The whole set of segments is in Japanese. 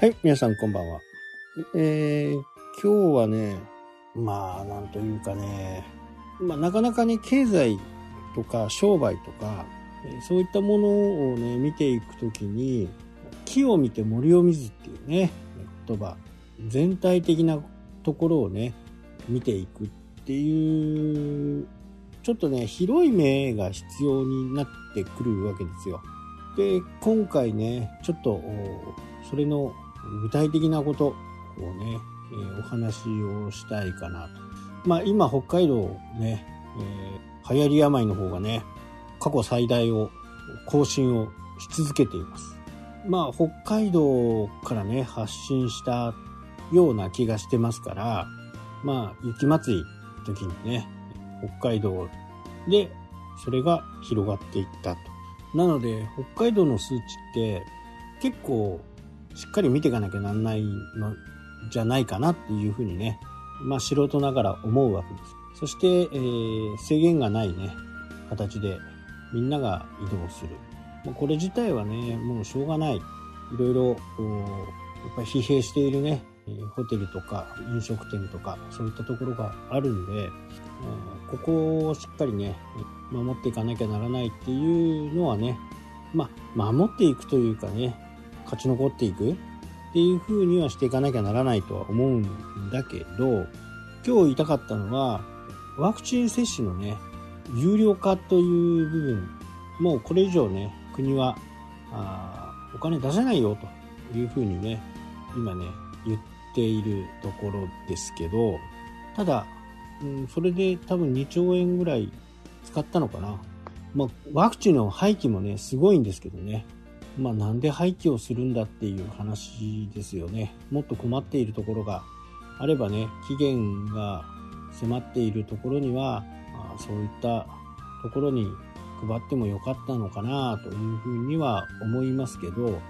はい、皆さんこんばんは。えー、今日はね、まあ、なんというかね、まあ、なかなかね、経済とか商売とか、そういったものをね、見ていくときに、木を見て森を見ずっていうね、言葉、全体的なところをね、見ていくっていう、ちょっとね、広い目が必要になってくるわけですよ。で、今回ね、ちょっと、それの具体的なことをね、えー、お話をしたいかなと。まあ今北海道ね、えー、流行り病の方がね、過去最大を更新をし続けています。まあ北海道からね、発信したような気がしてますから、まあ雪祭り時にね、北海道でそれが広がっていったと。なので北海道の数値って結構しっかり見ていかなきゃなんないのじゃないかなっていうふうにね、まあ素人ながら思うわけです。そして、えー、制限がないね、形でみんなが移動する。もうこれ自体はね、もうしょうがない。いろいろ、やっぱり疲弊しているね、ホテルとか飲食店とかそういったところがあるんで、ここをしっかりね、守っていかなきゃならないっていうのはね、まあ、守っていくというかね、勝ち残っていく？っていう風にはしていかなきゃならないとは思うんだけど、今日言いたかったのは、ワクチン接種のね、有料化という部分、もうこれ以上ね、国は、あお金出せないよという風にね、今ね、言っているところですけど、ただ、うん、それで多分2兆円ぐらい使ったのかな。まあ、ワクチンの廃棄もね、すごいんですけどね。まあ、なんで廃棄をするんだっていう話ですよね。もっと困っているところがあればね、期限が迫っているところには、まあ、そういったところに配ってもよかったのかなというふうには思いますけど、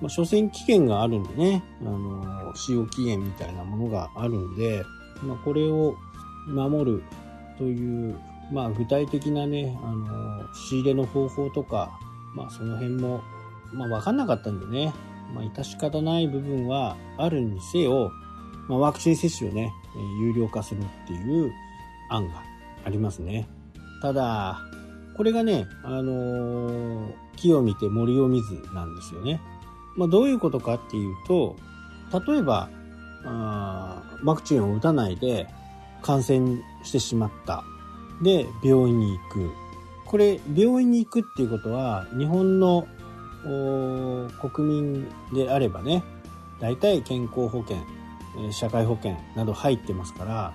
まあ、所詮期限があるんでね、あの、使用期限みたいなものがあるんで、まあ、これを守るという、まあ、具体的なね、あの、仕入れの方法とか、まあ、その辺もまあ、わかんなかったんでね、まあ、致し方ない部分はあるにせよ、まあ、ワクチン接種をね、有料化するっていう案がありますね。ただ、これがね、あのー、木を見て森を見ずなんですよね。まあ、どういうことかっていうと、例えば、あワクチンを打たないで感染してしまった。で、病院に行く。これ、病院に行くっていうことは、日本の国民であればね、大体健康保険、社会保険など入ってますから、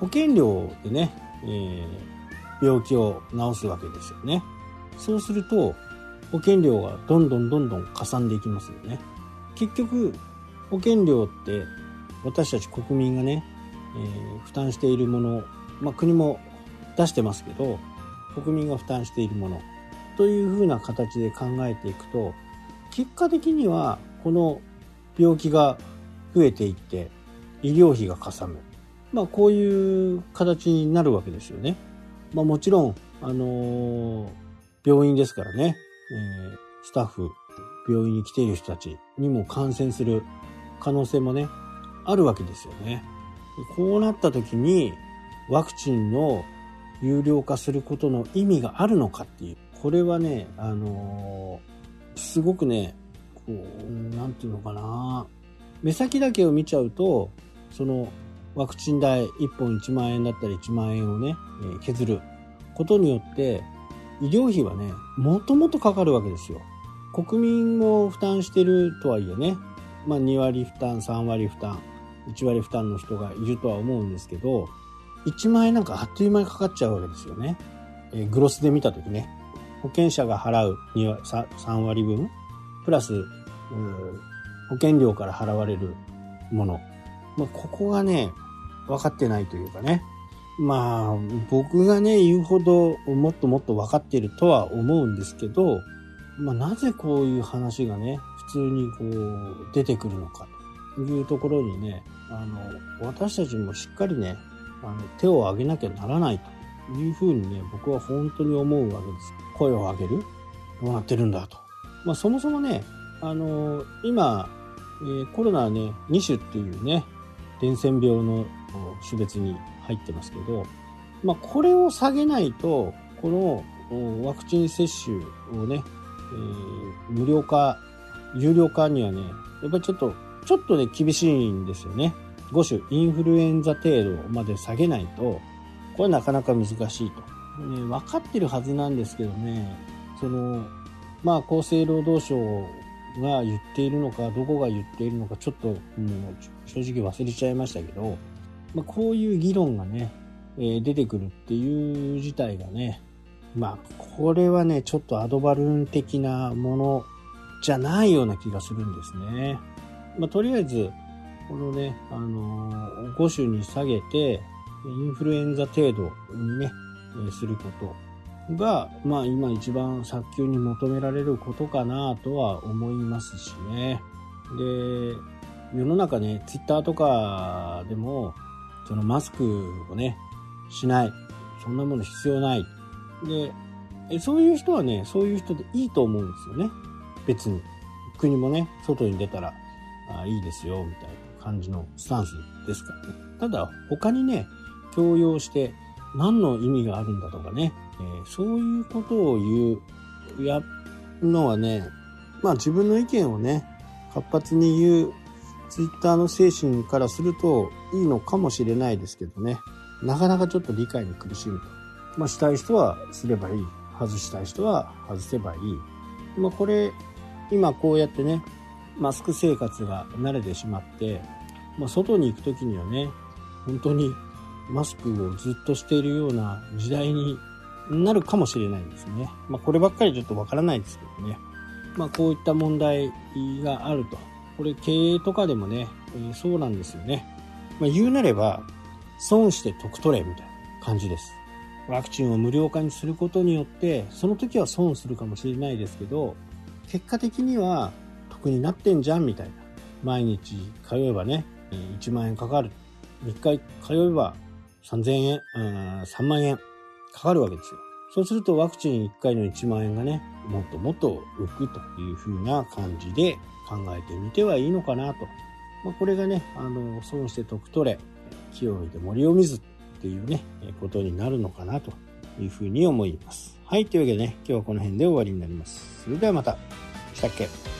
保険料でね、えー、病気を治すわけですよね。そうすると、保険料がどんどんどんどんかさんでいきますよね。結局、保険料って私たち国民がね、えー、負担しているもの、まあ国も出してますけど、国民が負担しているもの、というふうな形で考えていくと結果的にはこの病気が増えていって医療費がかさむまあこういう形になるわけですよね。まあもちろんあのー、病院ですからね、えー、スタッフ病院に来ている人たちにも感染する可能性もねあるわけですよね。こうなった時にワクチンの有料化することの意味があるのかっていうこれはね、あのー、すごくね、こう、なんていうのかな、目先だけを見ちゃうと、その、ワクチン代1本1万円だったり1万円をね、削ることによって、医療費はね、もともとかかるわけですよ。国民も負担してるとはいえね、まあ2割負担、3割負担、1割負担の人がいるとは思うんですけど、1万円なんかあっという間にかかっちゃうわけですよね。えー、グロスで見たときね。保険者が払う3割分、プラス、保険料から払われるもの。まあ、ここがね、分かってないというかね。まあ、僕がね、言うほどもっともっと分かっているとは思うんですけど、まあ、なぜこういう話がね、普通にこう、出てくるのかというところにね、あの、私たちもしっかりね、あの、手を挙げなきゃならないというふうにね、僕は本当に思うわけです。声を上げるどうなってるんだと。まあ、そもそもね、あのー、今、えー、コロナはね、2種っていうね、伝染病の種別に入ってますけど、まあ、これを下げないと、このワクチン接種をね、えー、無料化、有料化にはね、やっぱりちょっと、ちょっとね、厳しいんですよね。5種、インフルエンザ程度まで下げないと、これなかなか難しいと。ね、分かってるはずなんですけどね、その、まあ、厚生労働省が言っているのか、どこが言っているのか、ちょっともう正直忘れちゃいましたけど、まあ、こういう議論がね、えー、出てくるっていう事態がね、まあ、これはね、ちょっとアドバルーン的なものじゃないような気がするんですね。まあ、とりあえず、このね、あのー、5種に下げて、インフルエンザ程度にね、することが、まあ今一番早急に求められることかなとは思いますしね。で、世の中ね、ツイッターとかでも、そのマスクをね、しない。そんなもの必要ない。で、そういう人はね、そういう人でいいと思うんですよね。別に。国もね、外に出たら、あいいですよ、みたいな感じのスタンスですからね。ただ、他にね、強要して何の意味があるんだとかね、えー、そういうことを言う、やのはね、まあ自分の意見をね、活発に言うツイッターの精神からするといいのかもしれないですけどね。なかなかちょっと理解に苦しむと。まあ、したい人はすればいい。外したい人は外せばいい。まあ、これ、今こうやってね、マスク生活が慣れてしまって、まあ、外に行く時にはね、本当にマスクをずっとしているような時代になるかもしれないんですね。まあ、こればっかりちょっとわからないですけどね。まあ、こういった問題があると。これ経営とかでもね、えー、そうなんですよね。まあ、言うなれば、損して得取れみたいな感じです。ワクチンを無料化にすることによって、その時は損するかもしれないですけど、結果的には得になってんじゃんみたいな。毎日通えばね、1万円かかる。3日通えば3000円、3万円かかるわけですよ。そうするとワクチン1回の1万円がね、もっともっと浮くという風な感じで考えてみてはいいのかなと。まあ、これがね、あの、損して得取れ、木を置いて森を見ずっていうね、ことになるのかなというふうに思います。はい、というわけでね、今日はこの辺で終わりになります。それではまた。したっけ？